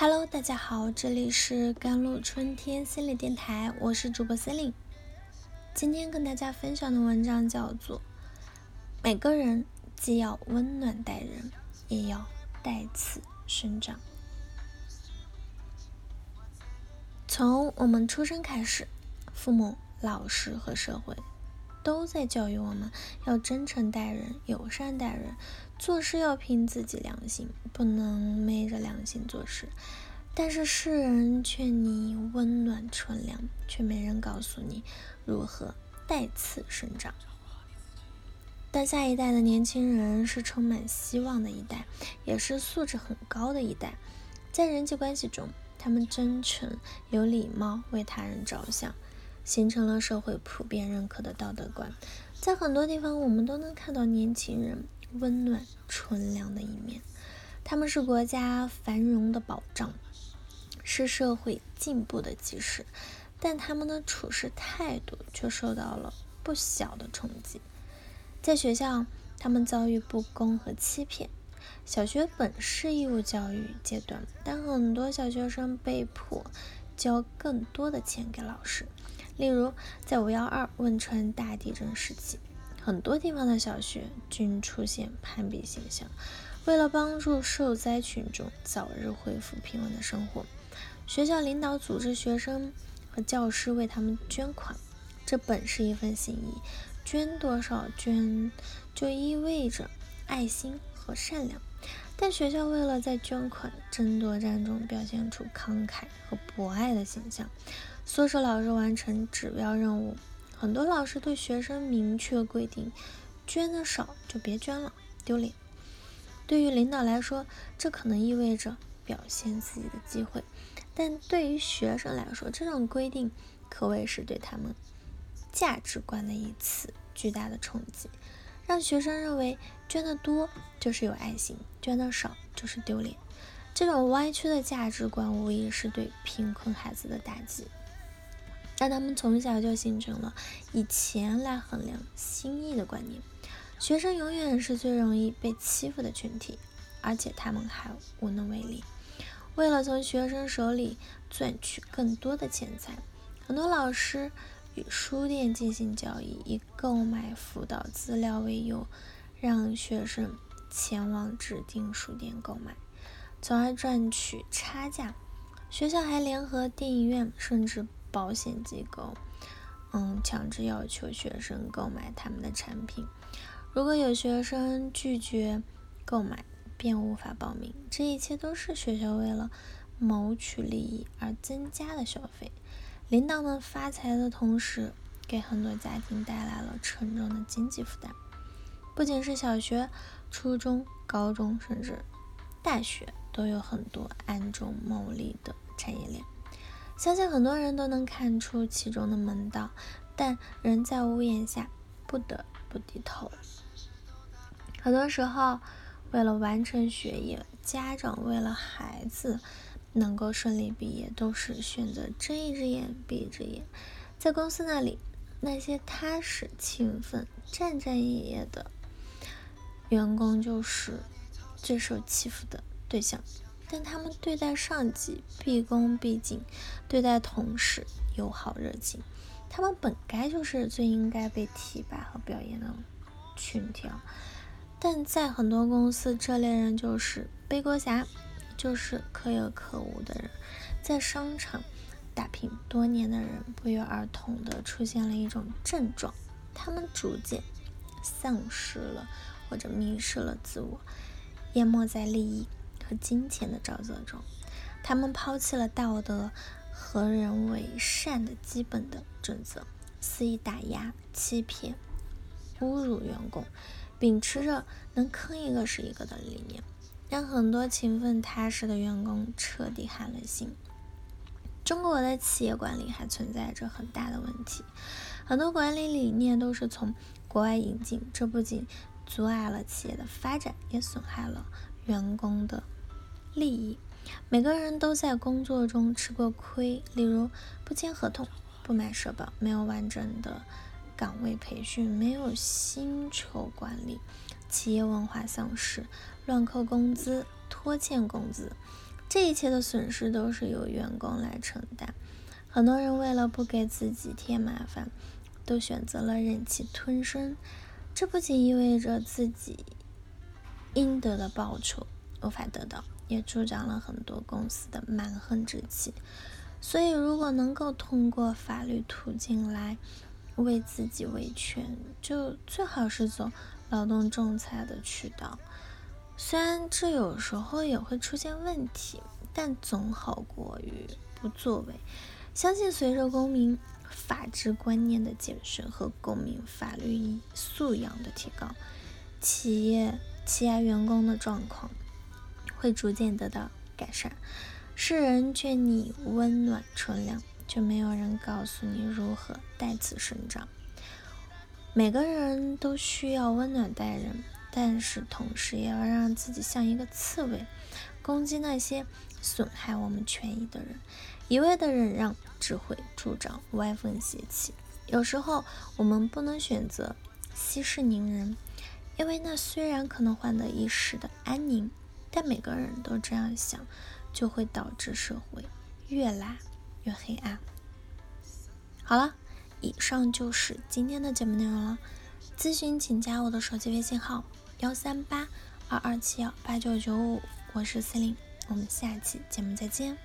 Hello，大家好，这里是甘露春天心理电台，我是主播 c e l i n e 今天跟大家分享的文章叫做《每个人既要温暖待人，也要带刺生长》。从我们出生开始，父母、老师和社会。都在教育我们要真诚待人、友善待人，做事要凭自己良心，不能昧着良心做事。但是世人劝你温暖纯良，却没人告诉你如何带刺生长。但下一代的年轻人是充满希望的一代，也是素质很高的一代。在人际关系中，他们真诚、有礼貌，为他人着想。形成了社会普遍认可的道德观，在很多地方我们都能看到年轻人温暖纯良的一面。他们是国家繁荣的保障，是社会进步的基石，但他们的处事态度却受到了不小的冲击。在学校，他们遭遇不公和欺骗。小学本是义务教育阶段，但很多小学生被迫交更多的钱给老师。例如，在五幺二汶川大地震时期，很多地方的小学均出现攀比现象。为了帮助受灾群众早日恢复平稳的生活，学校领导组织学生和教师为他们捐款。这本是一份心意，捐多少捐就意味着爱心和善良。但学校为了在捐款争夺战中表现出慷慨和博爱的形象。唆使老师完成指标任务，很多老师对学生明确规定：捐的少就别捐了，丢脸。对于领导来说，这可能意味着表现自己的机会；但对于学生来说，这种规定可谓是对他们价值观的一次巨大的冲击，让学生认为捐的多就是有爱心，捐的少就是丢脸。这种歪曲的价值观无疑是对贫困孩子的打击。但他们从小就形成了以钱来衡量心意的观念，学生永远是最容易被欺负的群体，而且他们还无能为力。为了从学生手里赚取更多的钱财，很多老师与书店进行交易，以购买辅导资料为由，让学生前往指定书店购买，从而赚取差价。学校还联合电影院，甚至。保险机构，嗯，强制要求学生购买他们的产品。如果有学生拒绝购买，便无法报名。这一切都是学校为了谋取利益而增加的消费。领导们发财的同时，给很多家庭带来了沉重的经济负担。不仅是小学、初中、高中，甚至大学，都有很多暗中牟利的产业链。相信很多人都能看出其中的门道，但人在屋檐下，不得不低头。很多时候，为了完成学业，家长为了孩子能够顺利毕业，都是选择睁一只眼闭一只眼。在公司那里，那些踏实、勤奋、战战兢兢的员工，就是最受欺负的对象。但他们对待上级毕恭毕敬，对待同事友好热情，他们本该就是最应该被提拔和表扬的群体。但在很多公司，这类人就是背锅侠，就是可有可无的人。在商场打拼多年的人，不约而同的出现了一种症状：他们逐渐丧失了或者迷失了自我，淹没在利益。和金钱的沼泽中，他们抛弃了道德和人为善的基本的准则，肆意打压、欺骗、侮辱员工，秉持着能坑一个是一个的理念，让很多勤奋踏实的员工彻底寒了心。中国的企业管理还存在着很大的问题，很多管理理念都是从国外引进，这不仅阻碍了企业的发展，也损害了员工的。利益，每个人都在工作中吃过亏，例如不签合同、不买社保、没有完整的岗位培训、没有薪酬管理、企业文化丧失、乱扣工资、拖欠工资、这一切的损失都是由员工来承担。很多人为了不给自己添麻烦，都选择了忍气吞声。这不仅意味着自己应得的报酬无法得到，也助长了很多公司的蛮横之气。所以，如果能够通过法律途径来为自己维权，就最好是走劳动仲裁的渠道。虽然这有时候也会出现问题，但总好过于不作为。相信随着公民法治观念的建设和公民法律素养的提高，企业欺压员工的状况会逐渐得到改善。世人劝你温暖纯良，却没有人告诉你如何待此生长。每个人都需要温暖待人，但是同时也要让自己像一个刺猬，攻击那些损害我们权益的人。一味的忍让，只会助长歪风邪气。有时候，我们不能选择息事宁人，因为那虽然可能换得一时的安宁，但每个人都这样想，就会导致社会越来越黑暗。好了，以上就是今天的节目内容了。咨询请加我的手机微信号：幺三八二二七幺八九九五，我是司令，我们下期节目再见。